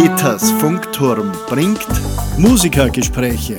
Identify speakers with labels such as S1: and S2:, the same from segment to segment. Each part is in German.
S1: Peters Funkturm bringt Musikergespräche.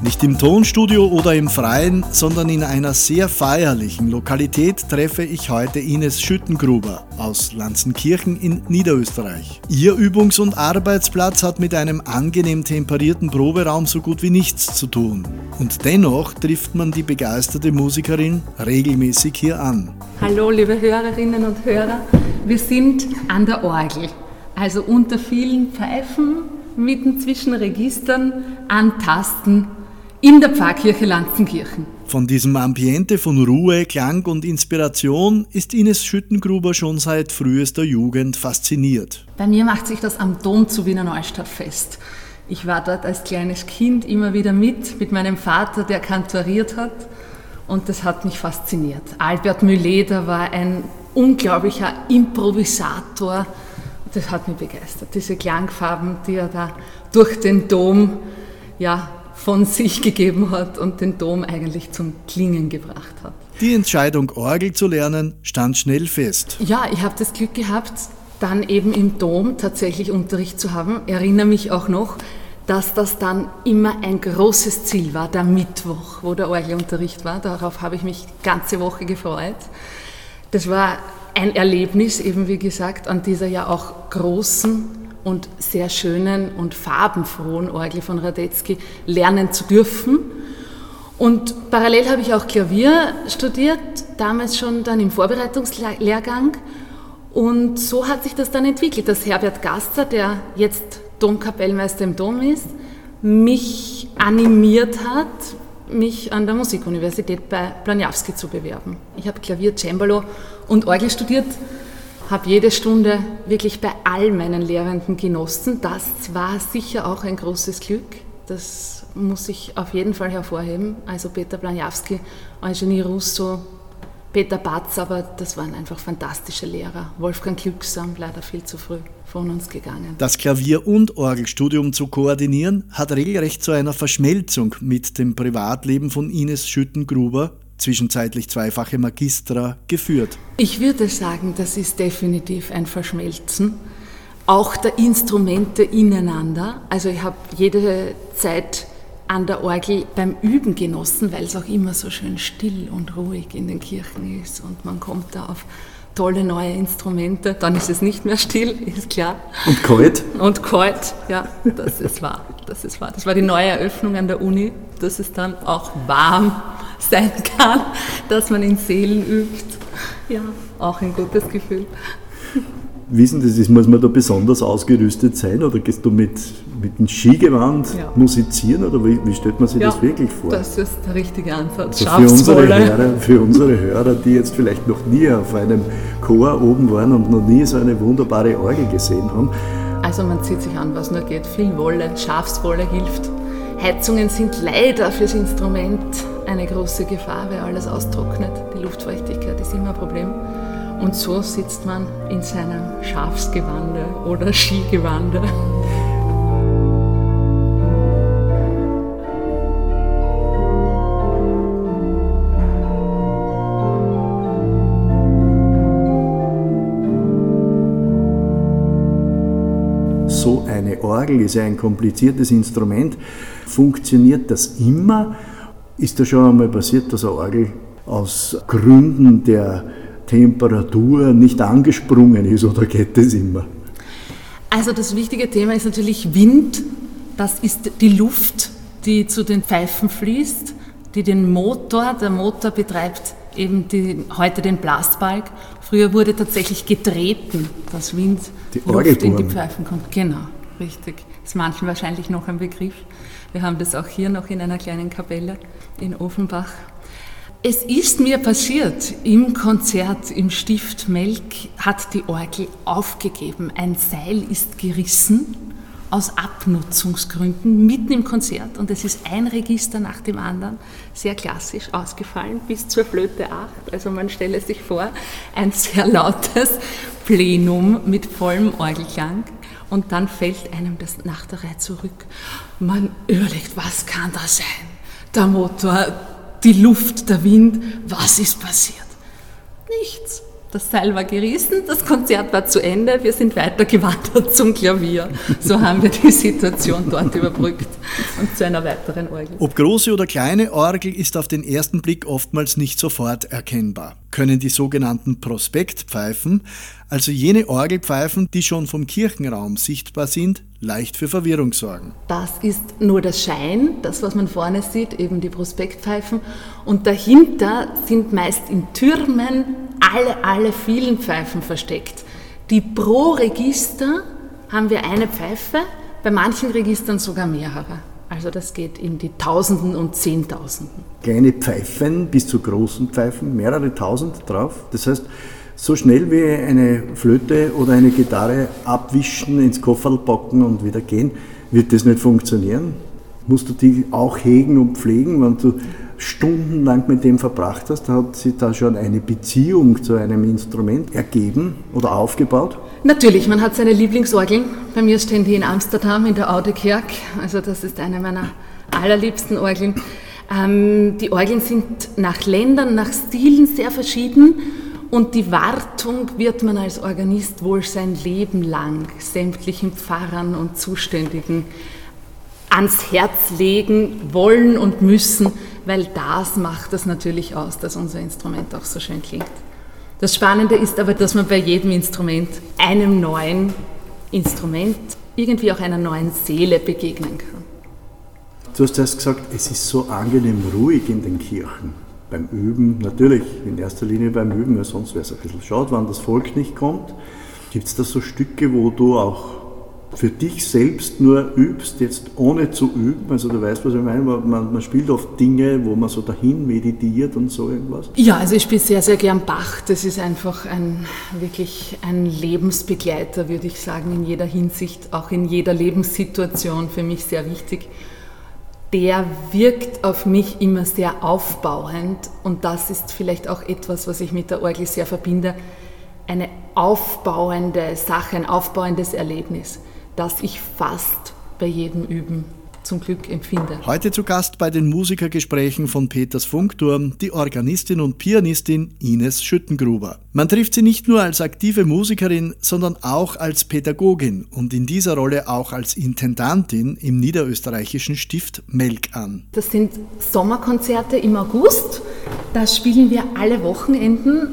S1: Nicht im Tonstudio oder im Freien, sondern in einer sehr feierlichen Lokalität treffe ich heute Ines Schüttengruber aus Lanzenkirchen in Niederösterreich. Ihr Übungs- und Arbeitsplatz hat mit einem angenehm temperierten Proberaum so gut wie nichts zu tun. Und dennoch trifft man die begeisterte Musikerin regelmäßig hier an.
S2: Hallo, liebe Hörerinnen und Hörer. Wir sind an der Orgel, also unter vielen Pfeifen, mitten zwischen Registern, an Tasten in der Pfarrkirche Lanzenkirchen.
S1: Von diesem Ambiente von Ruhe, Klang und Inspiration ist Ines Schüttengruber schon seit frühester Jugend fasziniert.
S2: Bei mir macht sich das am Dom zu Wiener Neustadt fest. Ich war dort als kleines Kind immer wieder mit, mit meinem Vater, der kantoriert hat. Und das hat mich fasziniert. Albert Mühleder war ein unglaublicher Improvisator. Das hat mich begeistert. Diese Klangfarben, die er da durch den Dom ja, von sich gegeben hat und den Dom eigentlich zum Klingen gebracht hat.
S1: Die Entscheidung, Orgel zu lernen, stand schnell fest.
S2: Ja, ich habe das Glück gehabt, dann eben im Dom tatsächlich Unterricht zu haben. Ich erinnere mich auch noch, dass das dann immer ein großes Ziel war, der Mittwoch, wo der Orgelunterricht war. Darauf habe ich mich die ganze Woche gefreut. Das war ein Erlebnis, eben wie gesagt, an dieser ja auch großen und sehr schönen und farbenfrohen Orgel von Radetzky lernen zu dürfen. Und parallel habe ich auch Klavier studiert, damals schon dann im Vorbereitungslehrgang. Und so hat sich das dann entwickelt, dass Herbert Gaster, der jetzt Domkapellmeister im Dom ist, mich animiert hat, mich an der Musikuniversität bei Blaniawski zu bewerben. Ich habe Klavier, Cembalo und Orgel studiert habe jede Stunde wirklich bei all meinen Lehrenden genossen. Das war sicher auch ein großes Glück. Das muss ich auf jeden Fall hervorheben. Also Peter Blanjawski, Eugenie Russo, Peter Batz, aber das waren einfach fantastische Lehrer. Wolfgang Glücksam, leider viel zu früh von uns gegangen.
S1: Das Klavier- und Orgelstudium zu koordinieren, hat regelrecht zu einer Verschmelzung mit dem Privatleben von Ines Schüttengruber zwischenzeitlich zweifache Magistra, geführt?
S2: Ich würde sagen, das ist definitiv ein Verschmelzen, auch der Instrumente ineinander. Also ich habe jede Zeit an der Orgel beim Üben genossen, weil es auch immer so schön still und ruhig in den Kirchen ist und man kommt da auf tolle neue Instrumente. Dann ist es nicht mehr still, ist klar.
S1: Und kalt.
S2: Und kalt, ja, das ist wahr. Das ist wahr. Das war die neue Eröffnung an der Uni, dass es dann auch warm sein kann, dass man in Seelen übt. Ja, auch ein gutes Gefühl.
S1: Wissen das ist, muss man da besonders ausgerüstet sein oder gehst du mit, mit dem Skigewand ja. musizieren oder wie, wie, stellt man sich ja, das wirklich vor?
S2: Das ist der richtige Ansatz.
S1: Also für, unsere Hörer, für unsere Hörer, die jetzt vielleicht noch nie auf einem Chor oben waren und noch nie so eine wunderbare Orgel gesehen haben.
S2: Also man zieht sich an, was nur geht. Viel Wolle, Schafswolle hilft. Heizungen sind leider fürs Instrument eine große Gefahr, weil alles austrocknet. Die Luftfeuchtigkeit ist immer ein Problem. Und so sitzt man in seinem Schafsgewande oder Skigewande.
S1: So eine Orgel ist ein kompliziertes Instrument. Funktioniert das immer? Ist da schon einmal passiert, dass eine Orgel aus Gründen der Temperatur nicht angesprungen ist oder geht das immer?
S2: Also das wichtige Thema ist natürlich Wind. Das ist die Luft, die zu den Pfeifen fließt, die den Motor, der Motor betreibt eben die, heute den Blastbalg. Früher wurde tatsächlich getreten, dass Wind
S1: die Luft
S2: in die Pfeifen kommt. Genau, richtig. Ist manchen wahrscheinlich noch ein Begriff. Wir haben das auch hier noch in einer kleinen Kapelle in Offenbach. Es ist mir passiert, im Konzert im Stift Melk hat die Orgel aufgegeben. Ein Seil ist gerissen aus Abnutzungsgründen mitten im Konzert und es ist ein Register nach dem anderen sehr klassisch ausgefallen bis zur Flöte 8. Also man stelle sich vor, ein sehr lautes Plenum mit vollem Orgelklang und dann fällt einem das nach der Reihe zurück. Man überlegt, was kann das sein? Der Motor, die Luft, der Wind, was ist passiert? Nichts. Das Seil war gerissen, das Konzert war zu Ende, wir sind weitergewandert zum Klavier. So haben wir die Situation dort überbrückt und zu einer weiteren Orgel.
S1: Ob große oder kleine Orgel ist auf den ersten Blick oftmals nicht sofort erkennbar. Können die sogenannten Prospektpfeifen, also jene Orgelpfeifen, die schon vom Kirchenraum sichtbar sind, leicht für Verwirrung sorgen.
S2: Das ist nur der Schein, das, was man vorne sieht, eben die Prospektpfeifen. Und dahinter sind meist in Türmen alle, alle vielen Pfeifen versteckt. Die pro Register haben wir eine Pfeife, bei manchen Registern sogar mehrere. Also das geht in die Tausenden und Zehntausenden.
S1: Kleine Pfeifen bis zu großen Pfeifen, mehrere tausend drauf. Das heißt, so schnell wie eine Flöte oder eine Gitarre abwischen, ins Kofferl packen und wieder gehen, wird das nicht funktionieren. Musst du die auch hegen und pflegen, wenn du stundenlang mit dem verbracht hast, hat sich da schon eine Beziehung zu einem Instrument ergeben oder aufgebaut?
S2: Natürlich, man hat seine Lieblingsorgeln. Bei mir stehen die in Amsterdam in der Oude Kerk. Also das ist eine meiner allerliebsten Orgeln. Ähm, die Orgeln sind nach Ländern, nach Stilen sehr verschieden und die Wartung wird man als Organist wohl sein Leben lang sämtlichen Pfarrern und Zuständigen ans Herz legen wollen und müssen, weil das macht es natürlich aus, dass unser Instrument auch so schön klingt. Das Spannende ist aber, dass man bei jedem Instrument einem neuen Instrument irgendwie auch einer neuen Seele begegnen kann.
S1: Du hast erst gesagt, es ist so angenehm ruhig in den Kirchen. Beim Üben, natürlich, in erster Linie beim Üben, weil sonst wäre es ein bisschen schade, wenn das Volk nicht kommt. Gibt es da so Stücke, wo du auch für dich selbst nur übst, jetzt ohne zu üben? Also du weißt, was ich meine, man, man, spielt oft Dinge, wo man so dahin meditiert und so irgendwas.
S2: Ja, also ich spiele sehr, sehr gern Bach. Das ist einfach ein, wirklich ein Lebensbegleiter, würde ich sagen, in jeder Hinsicht, auch in jeder Lebenssituation für mich sehr wichtig. Der wirkt auf mich immer sehr aufbauend und das ist vielleicht auch etwas, was ich mit der Orgel sehr verbinde. Eine aufbauende Sache, ein aufbauendes Erlebnis das ich fast bei jedem Üben zum Glück empfinde.
S1: Heute zu Gast bei den Musikergesprächen von Peters Funkturm die Organistin und Pianistin Ines Schüttengruber. Man trifft sie nicht nur als aktive Musikerin, sondern auch als Pädagogin und in dieser Rolle auch als Intendantin im niederösterreichischen Stift Melk an.
S2: Das sind Sommerkonzerte im August. Da spielen wir alle Wochenenden,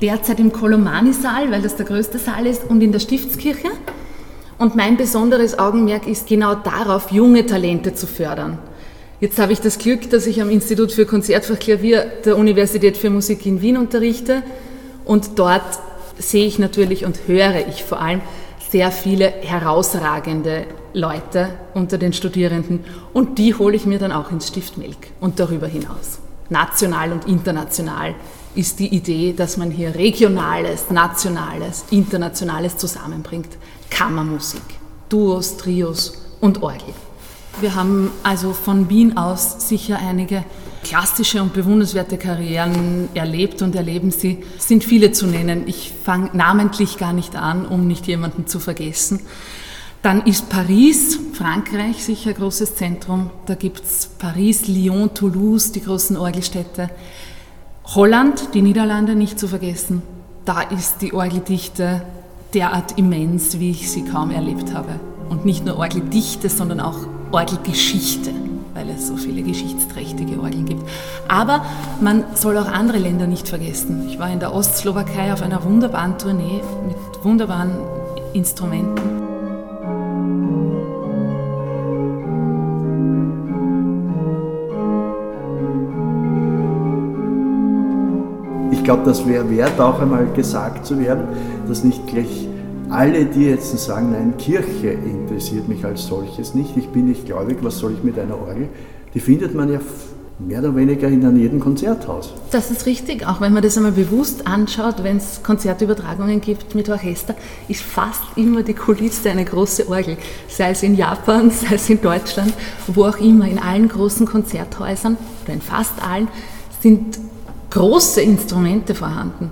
S2: derzeit im Kolomani-Saal, weil das der größte Saal ist, und in der Stiftskirche. Und mein besonderes Augenmerk ist genau darauf, junge Talente zu fördern. Jetzt habe ich das Glück, dass ich am Institut für Konzertfachklavier der Universität für Musik in Wien unterrichte und dort sehe ich natürlich und höre ich vor allem sehr viele herausragende Leute unter den Studierenden und die hole ich mir dann auch ins Stift Milk und darüber hinaus. National und international ist die Idee, dass man hier regionales, nationales, internationales zusammenbringt. Kammermusik, Duos, Trios und Orgel. Wir haben also von Wien aus sicher einige klassische und bewundernswerte Karrieren erlebt und erleben sie. Es sind viele zu nennen. Ich fange namentlich gar nicht an, um nicht jemanden zu vergessen. Dann ist Paris, Frankreich sicher ein großes Zentrum. Da gibt es Paris, Lyon, Toulouse, die großen Orgelstädte. Holland, die Niederlande nicht zu vergessen. Da ist die Orgeldichte derart immens, wie ich sie kaum erlebt habe. Und nicht nur Orgeldichte, sondern auch Orgelgeschichte, weil es so viele geschichtsträchtige Orgeln gibt. Aber man soll auch andere Länder nicht vergessen. Ich war in der Ostslowakei auf einer wunderbaren Tournee mit wunderbaren Instrumenten.
S1: Glaube, das wäre wert, auch einmal gesagt zu werden, dass nicht gleich alle, die jetzt sagen, nein, Kirche interessiert mich als solches nicht, ich bin nicht gläubig, was soll ich mit einer Orgel, die findet man ja mehr oder weniger in jedem Konzerthaus.
S2: Das ist richtig, auch wenn man das einmal bewusst anschaut, wenn es Konzertübertragungen gibt mit Orchester, ist fast immer die Kulisse eine große Orgel. Sei es in Japan, sei es in Deutschland, wo auch immer, in allen großen Konzerthäusern oder in fast allen sind große Instrumente vorhanden.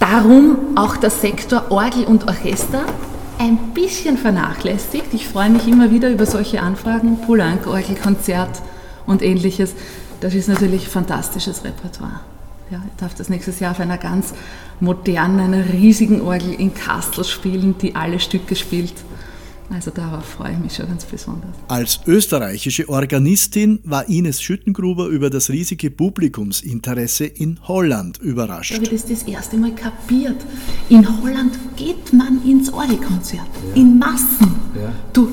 S2: Darum auch der Sektor Orgel und Orchester ein bisschen vernachlässigt. Ich freue mich immer wieder über solche Anfragen, Poulenc, Orgelkonzert und ähnliches. Das ist natürlich fantastisches Repertoire. Ja, ich darf das nächstes Jahr auf einer ganz modernen, riesigen Orgel in Kastel spielen, die alle Stücke spielt. Also darauf freue ich mich schon ganz besonders.
S1: Als österreichische Organistin war Ines Schüttengruber über das riesige Publikumsinteresse in Holland überrascht.
S2: Da habe ich das das erste Mal kapiert. In Holland geht man ins Orgelkonzert. Ja. In Massen. Ja. Du,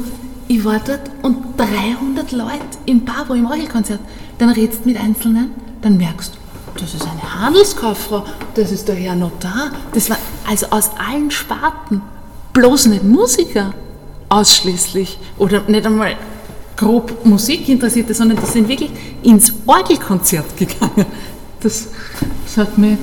S2: ich war dort und 300 Leute im Pavo im Orgelkonzert. Dann redst du mit Einzelnen, dann merkst du, das ist eine Handelskauffrau, das ist der Herr Notar. Das war also aus allen Sparten. Bloß nicht Musiker ausschließlich oder nicht einmal grob Musikinteressierte, sondern die sind wirklich ins Orgelkonzert gegangen. Das, das hat mich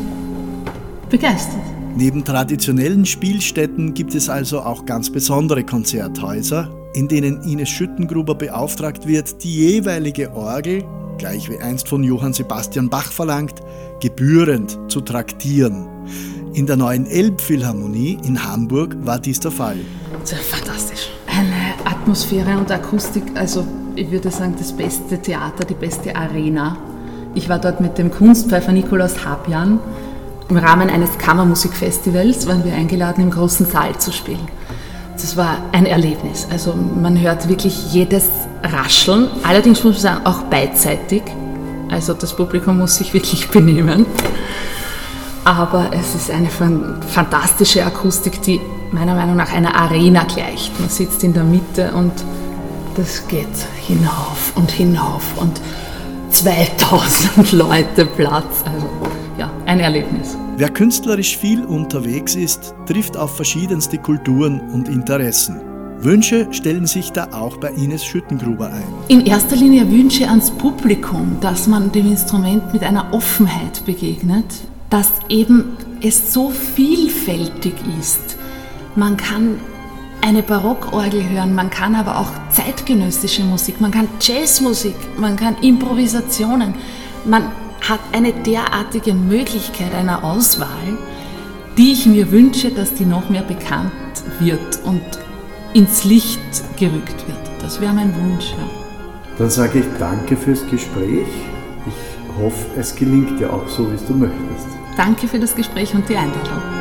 S2: begeistert.
S1: Neben traditionellen Spielstätten gibt es also auch ganz besondere Konzerthäuser, in denen Ines Schüttengruber beauftragt wird, die jeweilige Orgel, gleich wie einst von Johann Sebastian Bach verlangt, gebührend zu traktieren. In der neuen Elbphilharmonie in Hamburg war dies der Fall.
S2: Ist fantastisch. Atmosphäre und Akustik, also ich würde sagen, das beste Theater, die beste Arena. Ich war dort mit dem Kunstpfeifer Nikolaus Habjan. Im Rahmen eines Kammermusikfestivals waren wir eingeladen, im großen Saal zu spielen. Das war ein Erlebnis. Also man hört wirklich jedes Rascheln, allerdings muss man sagen, auch beidseitig. Also das Publikum muss sich wirklich benehmen. Aber es ist eine fantastische Akustik, die meiner Meinung nach einer Arena gleicht. Man sitzt in der Mitte und das geht hinauf und hinauf und 2000 Leute Platz. Also ja, ein Erlebnis.
S1: Wer künstlerisch viel unterwegs ist, trifft auf verschiedenste Kulturen und Interessen. Wünsche stellen sich da auch bei Ines Schüttengruber ein.
S2: In erster Linie Wünsche ans Publikum, dass man dem Instrument mit einer Offenheit begegnet, dass eben es so vielfältig ist. Man kann eine Barockorgel hören, man kann aber auch zeitgenössische Musik, man kann Jazzmusik, man kann Improvisationen. Man hat eine derartige Möglichkeit einer Auswahl, die ich mir wünsche, dass die noch mehr bekannt wird und ins Licht gerückt wird. Das wäre mein Wunsch. Ja.
S3: Dann sage ich danke fürs Gespräch. Ich hoffe, es gelingt dir auch so, wie du möchtest.
S2: Danke für das Gespräch und die Einladung.